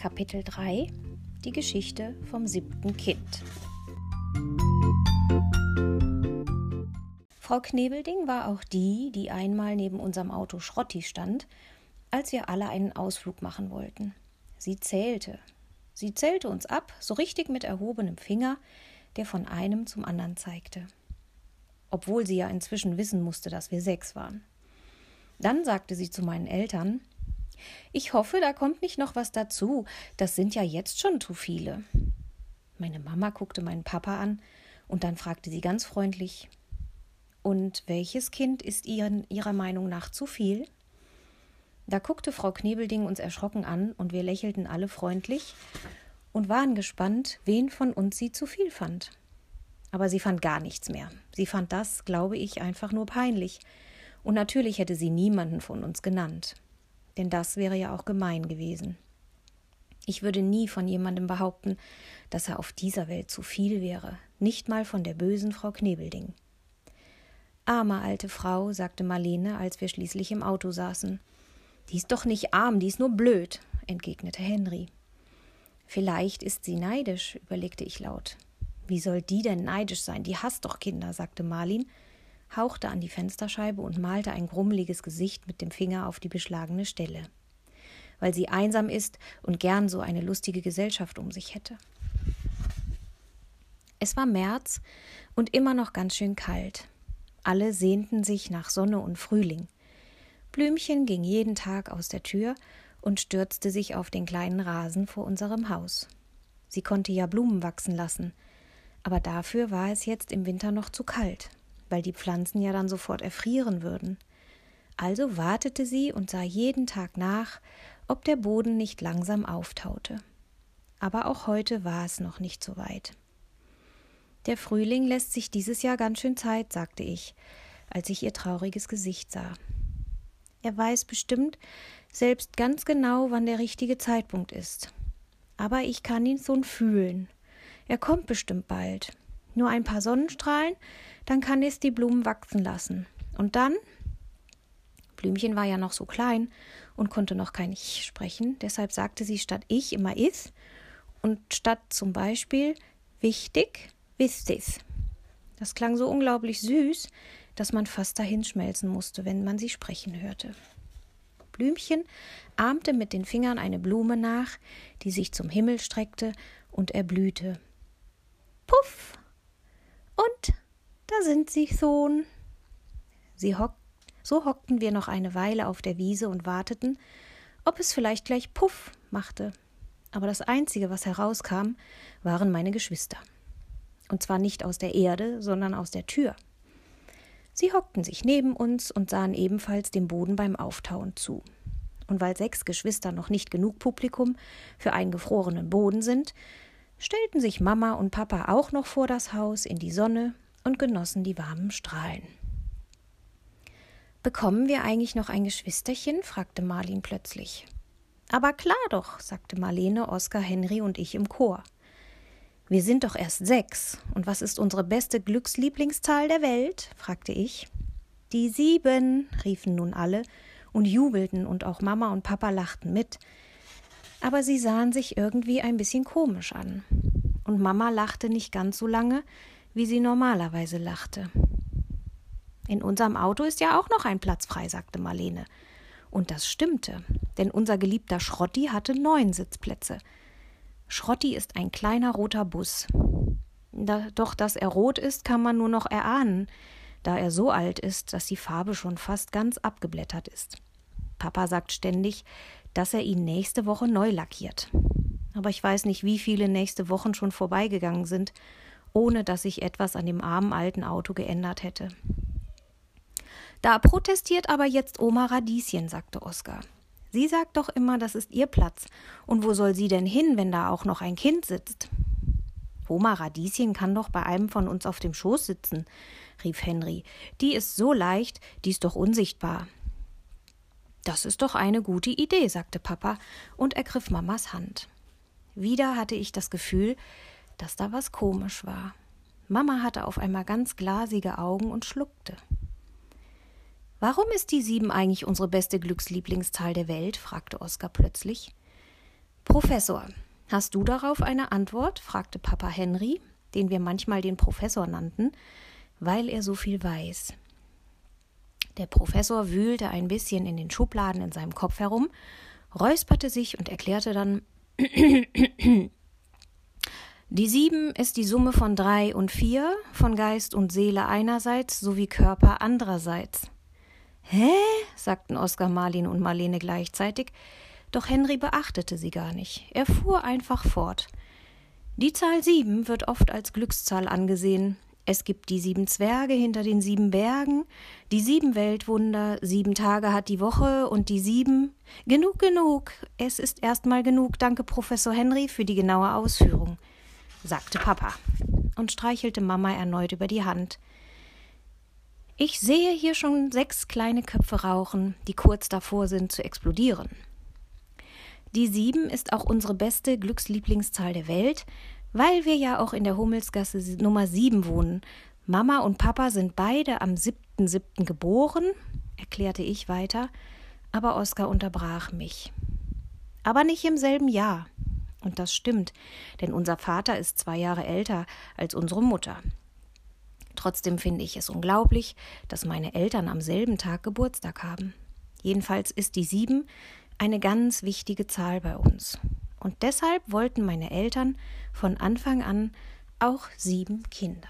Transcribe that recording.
Kapitel 3 Die Geschichte vom siebten Kind. Frau Knebelding war auch die, die einmal neben unserem Auto Schrotti stand, als wir alle einen Ausflug machen wollten. Sie zählte. Sie zählte uns ab, so richtig mit erhobenem Finger, der von einem zum anderen zeigte. Obwohl sie ja inzwischen wissen musste, dass wir sechs waren. Dann sagte sie zu meinen Eltern, ich hoffe, da kommt nicht noch was dazu. Das sind ja jetzt schon zu viele. Meine Mama guckte meinen Papa an und dann fragte sie ganz freundlich: Und welches Kind ist Ihren, Ihrer Meinung nach zu viel? Da guckte Frau Knebelding uns erschrocken an und wir lächelten alle freundlich und waren gespannt, wen von uns sie zu viel fand. Aber sie fand gar nichts mehr. Sie fand das, glaube ich, einfach nur peinlich. Und natürlich hätte sie niemanden von uns genannt denn das wäre ja auch gemein gewesen. Ich würde nie von jemandem behaupten, dass er auf dieser Welt zu viel wäre, nicht mal von der bösen Frau Knebelding. Arme alte Frau, sagte Marlene, als wir schließlich im Auto saßen. Die ist doch nicht arm, die ist nur blöd, entgegnete Henry. Vielleicht ist sie neidisch, überlegte ich laut. Wie soll die denn neidisch sein? Die hasst doch Kinder, sagte Marlin hauchte an die Fensterscheibe und malte ein grummeliges Gesicht mit dem Finger auf die beschlagene Stelle. Weil sie einsam ist und gern so eine lustige Gesellschaft um sich hätte. Es war März und immer noch ganz schön kalt. Alle sehnten sich nach Sonne und Frühling. Blümchen ging jeden Tag aus der Tür und stürzte sich auf den kleinen Rasen vor unserem Haus. Sie konnte ja Blumen wachsen lassen, aber dafür war es jetzt im Winter noch zu kalt weil die Pflanzen ja dann sofort erfrieren würden. Also wartete sie und sah jeden Tag nach, ob der Boden nicht langsam auftaute. Aber auch heute war es noch nicht so weit. Der Frühling lässt sich dieses Jahr ganz schön Zeit, sagte ich, als ich ihr trauriges Gesicht sah. Er weiß bestimmt selbst ganz genau, wann der richtige Zeitpunkt ist. Aber ich kann ihn so fühlen. Er kommt bestimmt bald. Nur ein paar Sonnenstrahlen, dann kann es die Blumen wachsen lassen. Und dann? Blümchen war ja noch so klein und konnte noch kein Ich sprechen, deshalb sagte sie statt Ich immer Is und statt zum Beispiel wichtig, wistis. Das klang so unglaublich süß, dass man fast dahin schmelzen musste, wenn man sie sprechen hörte. Blümchen ahmte mit den Fingern eine Blume nach, die sich zum Himmel streckte und erblühte. Puff! Und da sind sie schon. Sie hock so hockten wir noch eine Weile auf der Wiese und warteten, ob es vielleicht gleich Puff machte. Aber das Einzige, was herauskam, waren meine Geschwister. Und zwar nicht aus der Erde, sondern aus der Tür. Sie hockten sich neben uns und sahen ebenfalls dem Boden beim Auftauen zu. Und weil sechs Geschwister noch nicht genug Publikum für einen gefrorenen Boden sind, stellten sich Mama und Papa auch noch vor das Haus in die Sonne und genossen die warmen Strahlen. Bekommen wir eigentlich noch ein Geschwisterchen? fragte Marlin plötzlich. Aber klar doch, sagte Marlene, Oskar, Henry und ich im Chor. Wir sind doch erst sechs. Und was ist unsere beste Glückslieblingszahl der Welt? fragte ich. Die sieben, riefen nun alle und jubelten, und auch Mama und Papa lachten mit. Aber sie sahen sich irgendwie ein bisschen komisch an. Und Mama lachte nicht ganz so lange, wie sie normalerweise lachte. In unserem Auto ist ja auch noch ein Platz frei, sagte Marlene. Und das stimmte, denn unser geliebter Schrotti hatte neun Sitzplätze. Schrotti ist ein kleiner roter Bus. Da, doch dass er rot ist, kann man nur noch erahnen, da er so alt ist, dass die Farbe schon fast ganz abgeblättert ist. Papa sagt ständig, dass er ihn nächste Woche neu lackiert. Aber ich weiß nicht, wie viele nächste Wochen schon vorbeigegangen sind ohne dass sich etwas an dem armen alten Auto geändert hätte. Da protestiert aber jetzt Oma Radieschen, sagte Oskar. Sie sagt doch immer, das ist ihr Platz. Und wo soll sie denn hin, wenn da auch noch ein Kind sitzt? Oma Radieschen kann doch bei einem von uns auf dem Schoß sitzen, rief Henry. Die ist so leicht, die ist doch unsichtbar. Das ist doch eine gute Idee, sagte Papa und ergriff Mamas Hand. Wieder hatte ich das Gefühl, dass da was komisch war. Mama hatte auf einmal ganz glasige Augen und schluckte. Warum ist die sieben eigentlich unsere beste Glückslieblingszahl der Welt? fragte Oskar plötzlich. Professor, hast du darauf eine Antwort? fragte Papa Henry, den wir manchmal den Professor nannten, weil er so viel weiß. Der Professor wühlte ein bisschen in den Schubladen in seinem Kopf herum, räusperte sich und erklärte dann Die sieben ist die Summe von drei und vier, von Geist und Seele einerseits sowie Körper andererseits. Hä? sagten Oskar, Marlin und Marlene gleichzeitig, doch Henry beachtete sie gar nicht. Er fuhr einfach fort. Die Zahl sieben wird oft als Glückszahl angesehen. Es gibt die sieben Zwerge hinter den sieben Bergen, die sieben Weltwunder, sieben Tage hat die Woche und die sieben. Genug, genug. Es ist erstmal genug. Danke, Professor Henry, für die genaue Ausführung sagte Papa und streichelte Mama erneut über die Hand. Ich sehe hier schon sechs kleine Köpfe rauchen, die kurz davor sind zu explodieren. Die sieben ist auch unsere beste Glückslieblingszahl der Welt, weil wir ja auch in der Hummelsgasse Nummer sieben wohnen. Mama und Papa sind beide am siebten siebten geboren, erklärte ich weiter, aber Oskar unterbrach mich. Aber nicht im selben Jahr. Und das stimmt, denn unser Vater ist zwei Jahre älter als unsere Mutter. Trotzdem finde ich es unglaublich, dass meine Eltern am selben Tag Geburtstag haben. Jedenfalls ist die sieben eine ganz wichtige Zahl bei uns. Und deshalb wollten meine Eltern von Anfang an auch sieben Kinder.